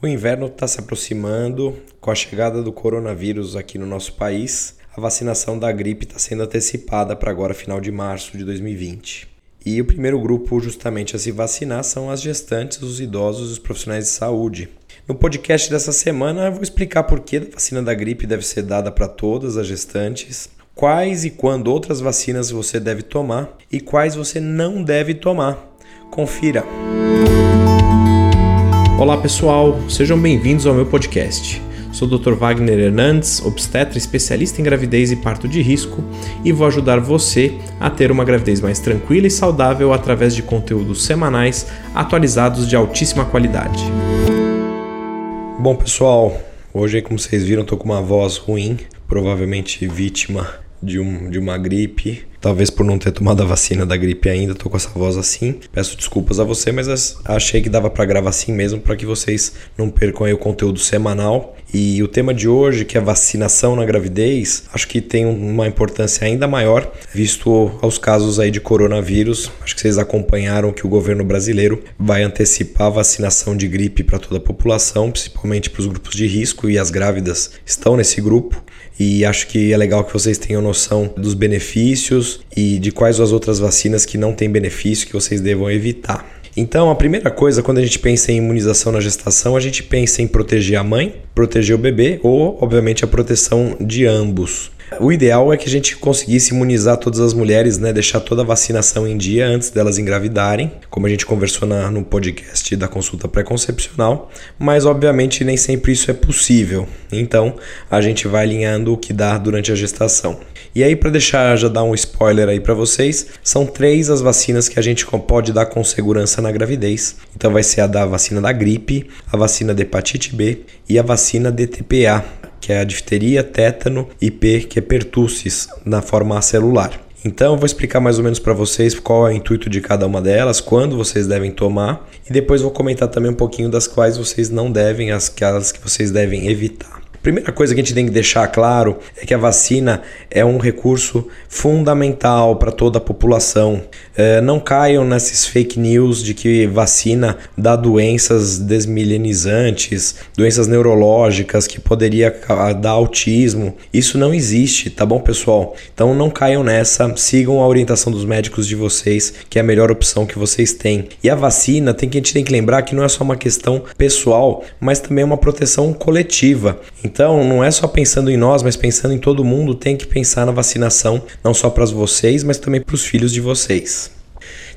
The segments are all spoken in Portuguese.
O inverno está se aproximando. Com a chegada do coronavírus aqui no nosso país, a vacinação da gripe está sendo antecipada para agora, final de março de 2020. E o primeiro grupo justamente a se vacinar são as gestantes, os idosos e os profissionais de saúde. No podcast dessa semana eu vou explicar por que a vacina da gripe deve ser dada para todas as gestantes, quais e quando outras vacinas você deve tomar e quais você não deve tomar. Confira! Olá pessoal, sejam bem-vindos ao meu podcast. Sou o Dr. Wagner Hernandes, obstetra especialista em gravidez e parto de risco, e vou ajudar você a ter uma gravidez mais tranquila e saudável através de conteúdos semanais atualizados de altíssima qualidade. Bom pessoal, hoje como vocês viram, estou com uma voz ruim, provavelmente vítima de, um, de uma gripe Talvez por não ter tomado a vacina da gripe ainda, tô com essa voz assim. Peço desculpas a você, mas achei que dava para gravar assim mesmo para que vocês não percam o conteúdo semanal. E o tema de hoje, que é vacinação na gravidez, acho que tem uma importância ainda maior, visto aos casos aí de coronavírus. Acho que vocês acompanharam que o governo brasileiro vai antecipar a vacinação de gripe para toda a população, principalmente para os grupos de risco e as grávidas estão nesse grupo e acho que é legal que vocês tenham noção dos benefícios e de quais as outras vacinas que não têm benefício que vocês devam evitar. Então, a primeira coisa, quando a gente pensa em imunização na gestação, a gente pensa em proteger a mãe, proteger o bebê ou, obviamente, a proteção de ambos. O ideal é que a gente conseguisse imunizar todas as mulheres, né? Deixar toda a vacinação em dia antes delas engravidarem, como a gente conversou na, no podcast da consulta pré-concepcional, mas obviamente nem sempre isso é possível. Então a gente vai alinhando o que dá durante a gestação. E aí, para deixar já dar um spoiler aí para vocês, são três as vacinas que a gente pode dar com segurança na gravidez. Então vai ser a da vacina da gripe, a vacina da hepatite B e a vacina DTPA, que é a difteria, tétano e P, que é pertussis, na forma celular. Então, eu vou explicar mais ou menos para vocês qual é o intuito de cada uma delas, quando vocês devem tomar, e depois vou comentar também um pouquinho das quais vocês não devem, as que vocês devem evitar. Primeira coisa que a gente tem que deixar claro é que a vacina é um recurso fundamental para toda a população. É, não caiam nesses fake news de que vacina dá doenças desmilenizantes, doenças neurológicas, que poderia dar autismo. Isso não existe, tá bom, pessoal? Então não caiam nessa, sigam a orientação dos médicos de vocês, que é a melhor opção que vocês têm. E a vacina, tem que, a gente tem que lembrar que não é só uma questão pessoal, mas também é uma proteção coletiva. Então, não é só pensando em nós, mas pensando em todo mundo, tem que pensar na vacinação, não só para vocês, mas também para os filhos de vocês.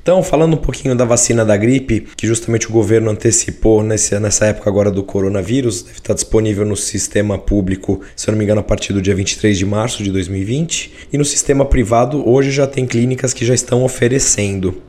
Então, falando um pouquinho da vacina da gripe, que justamente o governo antecipou nesse, nessa época agora do coronavírus, deve estar disponível no sistema público, se eu não me engano, a partir do dia 23 de março de 2020. E no sistema privado, hoje já tem clínicas que já estão oferecendo.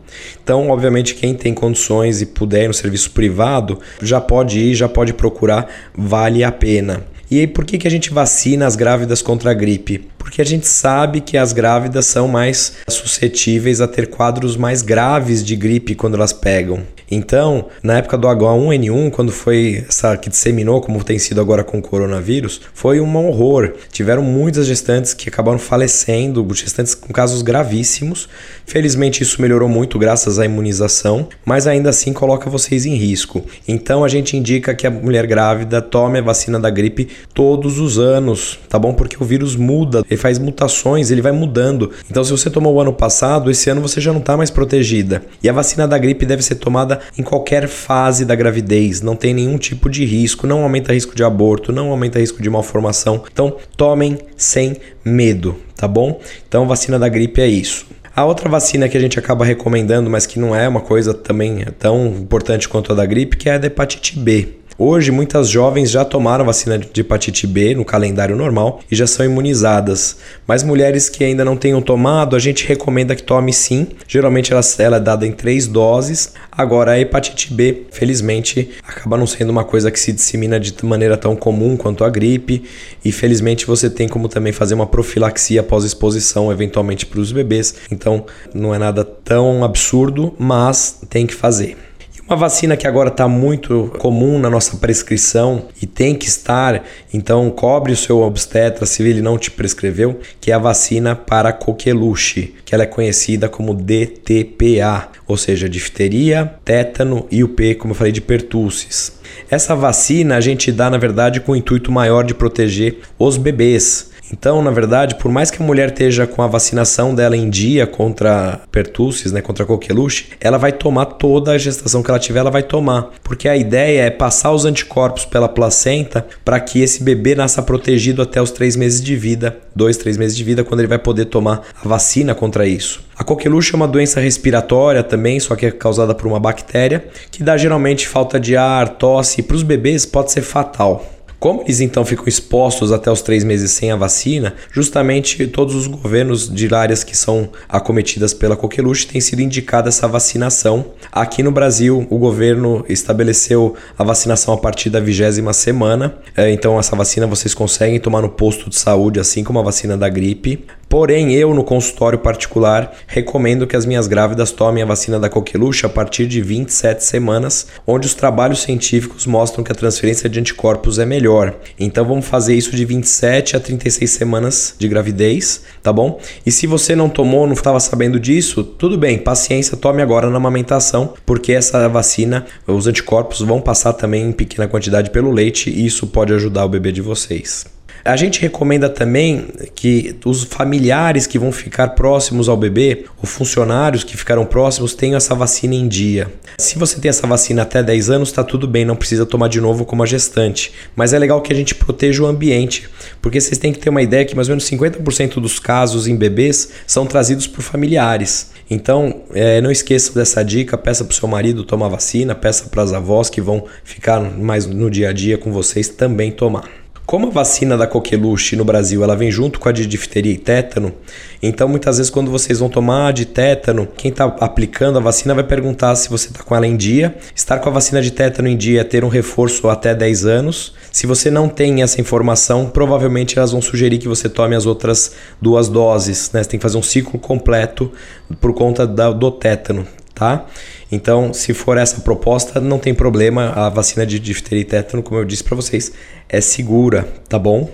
Então, obviamente, quem tem condições e puder no serviço privado, já pode ir, já pode procurar, vale a pena. E aí, por que, que a gente vacina as grávidas contra a gripe? Porque a gente sabe que as grávidas são mais suscetíveis a ter quadros mais graves de gripe quando elas pegam. Então, na época do H1N1, quando foi essa que disseminou, como tem sido agora com o coronavírus, foi um horror. Tiveram muitas gestantes que acabaram falecendo, gestantes com casos gravíssimos. Felizmente isso melhorou muito graças à imunização, mas ainda assim coloca vocês em risco. Então a gente indica que a mulher grávida tome a vacina da gripe todos os anos, tá bom? Porque o vírus muda, ele faz mutações, ele vai mudando. Então se você tomou o ano passado, esse ano você já não está mais protegida. E a vacina da gripe deve ser tomada em qualquer fase da gravidez, não tem nenhum tipo de risco, não aumenta risco de aborto, não aumenta risco de malformação. Então, tomem sem medo, tá bom? Então, vacina da gripe é isso. A outra vacina que a gente acaba recomendando, mas que não é uma coisa também tão importante quanto a da gripe, que é a da hepatite B. Hoje, muitas jovens já tomaram vacina de hepatite B no calendário normal e já são imunizadas. Mas mulheres que ainda não tenham tomado, a gente recomenda que tome sim. Geralmente ela, ela é dada em três doses. Agora, a hepatite B, felizmente, acaba não sendo uma coisa que se dissemina de maneira tão comum quanto a gripe. E felizmente você tem como também fazer uma profilaxia após exposição, eventualmente para os bebês. Então, não é nada tão absurdo, mas tem que fazer Uma vacina que agora está muito comum na nossa prescrição e tem que estar, então cobre o seu obstetra se ele não te prescreveu, que é a vacina para coqueluche, que ela é conhecida como DTPA, ou seja, difteria, tétano e o P, como eu falei, de pertussis. Essa vacina a gente dá, na verdade, com o intuito maior de proteger os bebês. Então, na verdade, por mais que a mulher esteja com a vacinação dela em dia contra pertussis, né, contra coqueluche, ela vai tomar toda a gestação que ela tiver, ela vai tomar, porque a ideia é passar os anticorpos pela placenta para que esse bebê nasça protegido até os três meses de vida, dois, três meses de vida, quando ele vai poder tomar a vacina contra isso. A coqueluche é uma doença respiratória também, só que é causada por uma bactéria, que dá geralmente falta de ar, tosse, e para os bebês pode ser fatal. Como eles então ficam expostos até os três meses sem a vacina, justamente todos os governos de áreas que são acometidas pela coqueluche têm sido indicada essa vacinação. Aqui no Brasil, o governo estabeleceu a vacinação a partir da vigésima semana. É, então, essa vacina vocês conseguem tomar no posto de saúde, assim como a vacina da gripe. Porém, eu no consultório particular recomendo que as minhas grávidas tomem a vacina da coqueluche a partir de 27 semanas, onde os trabalhos científicos mostram que a transferência de anticorpos é melhor. Então vamos fazer isso de 27 a 36 semanas de gravidez, tá bom? E se você não tomou, não estava sabendo disso, tudo bem, paciência, tome agora na amamentação, porque essa vacina, os anticorpos vão passar também em pequena quantidade pelo leite e isso pode ajudar o bebê de vocês. A gente recomenda também que os familiares que vão ficar próximos ao bebê, ou funcionários que ficaram próximos, tenham essa vacina em dia. Se você tem essa vacina até 10 anos, está tudo bem, não precisa tomar de novo como a gestante. Mas é legal que a gente proteja o ambiente, porque vocês têm que ter uma ideia que mais ou menos 50% dos casos em bebês são trazidos por familiares. Então, é, não esqueça dessa dica, peça para o seu marido tomar vacina, peça para as avós que vão ficar mais no dia a dia com vocês também tomar. Como a vacina da coqueluche no Brasil ela vem junto com a de difteria e tétano, então muitas vezes quando vocês vão tomar de tétano, quem está aplicando a vacina vai perguntar se você está com ela em dia. Estar com a vacina de tétano em dia é ter um reforço até 10 anos. Se você não tem essa informação, provavelmente elas vão sugerir que você tome as outras duas doses. Né? Você tem que fazer um ciclo completo por conta da, do tétano tá? Então, se for essa proposta, não tem problema. A vacina de difteria e tétano, como eu disse para vocês, é segura, tá bom?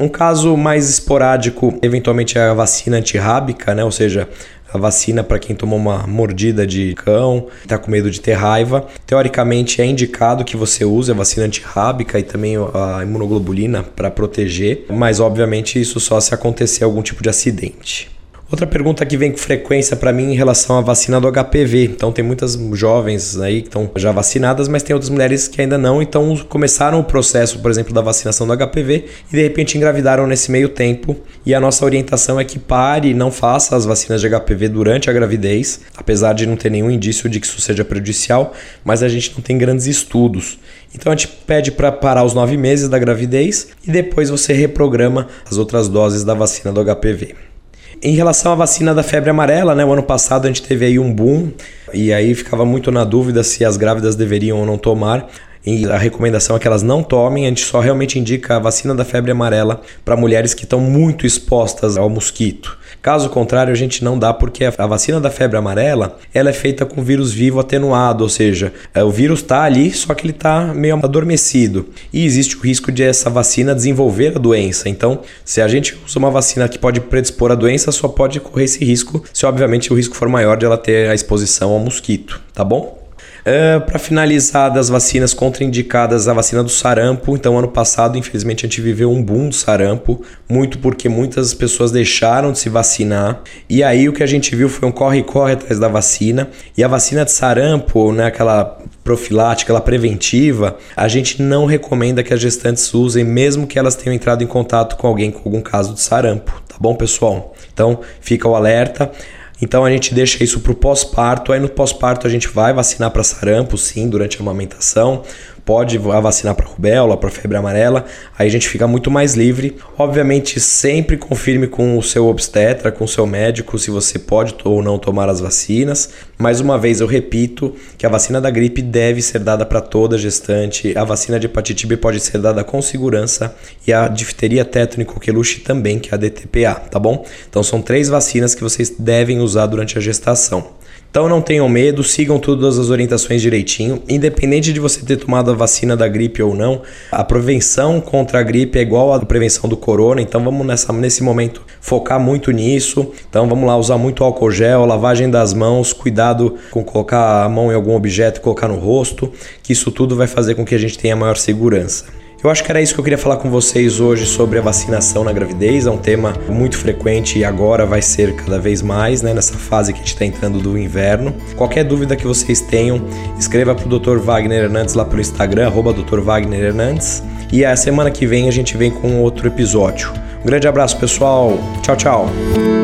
Um caso mais esporádico, eventualmente, é a vacina antirrábica, né? Ou seja, a vacina para quem tomou uma mordida de cão, está com medo de ter raiva. Teoricamente é indicado que você use a vacina antirrábica e também a imunoglobulina para proteger, mas obviamente isso só se acontecer algum tipo de acidente. Outra pergunta que vem com frequência para mim em relação à vacina do HPV. Então tem muitas jovens aí que estão já vacinadas, mas tem outras mulheres que ainda não, então começaram o processo, por exemplo, da vacinação do HPV e de repente engravidaram nesse meio tempo. E a nossa orientação é que pare, não faça as vacinas de HPV durante a gravidez, apesar de não ter nenhum indício de que isso seja prejudicial, mas a gente não tem grandes estudos. Então a gente pede para parar os nove meses da gravidez e depois você reprograma as outras doses da vacina do HPV. Em relação à vacina da febre amarela, né, o ano passado a gente teve aí um boom e aí ficava muito na dúvida se as grávidas deveriam ou não tomar. E a recomendação é que elas não tomem, a gente só realmente indica a vacina da febre amarela para mulheres que estão muito expostas ao mosquito. Caso contrário, a gente não dá porque a vacina da febre amarela ela é feita com vírus vivo atenuado, ou seja, é, o vírus está ali, só que ele está meio adormecido. E existe o risco de essa vacina desenvolver a doença. Então, se a gente usa uma vacina que pode predispor a doença, só pode correr esse risco se, obviamente, o risco for maior de ela ter a exposição ao mosquito, tá bom? É, para finalizar das vacinas contraindicadas, a vacina do sarampo. Então, ano passado, infelizmente, a gente viveu um boom do sarampo, muito porque muitas pessoas deixaram de se vacinar. E aí o que a gente viu foi um corre-corre atrás da vacina. E a vacina de sarampo, né, aquela profilática, aquela preventiva, a gente não recomenda que as gestantes usem, mesmo que elas tenham entrado em contato com alguém com algum caso de sarampo, tá bom, pessoal? Então, fica o alerta. Então a gente deixa isso para o pós-parto. Aí no pós-parto a gente vai vacinar para sarampo, sim, durante a amamentação pode vacinar para rubéola, para febre amarela, aí a gente fica muito mais livre. Obviamente, sempre confirme com o seu obstetra, com o seu médico, se você pode ou não tomar as vacinas. Mais uma vez, eu repito que a vacina da gripe deve ser dada para toda gestante, a vacina de hepatite B pode ser dada com segurança e a difteria, tétano e coqueluche também, que é a DTPA, tá bom? Então, são três vacinas que vocês devem usar durante a gestação. Então não tenham medo, sigam todas as orientações direitinho. Independente de você ter tomado a vacina da gripe ou não, a prevenção contra a gripe é igual à prevenção do corona. Então vamos nessa, nesse momento focar muito nisso. Então vamos lá usar muito álcool gel, lavagem das mãos, cuidado com colocar a mão em algum objeto e colocar no rosto, que isso tudo vai fazer com que a gente tenha maior segurança. Eu acho que era isso que eu queria falar com vocês hoje sobre a vacinação na gravidez. É um tema muito frequente e agora vai ser cada vez mais, né, nessa fase que a gente está entrando do inverno. Qualquer dúvida que vocês tenham, escreva para o Dr. Wagner Hernandes lá pelo Instagram, arroba Dr. Wagner Hernandes. E a semana que vem a gente vem com outro episódio. Um grande abraço, pessoal. Tchau, tchau.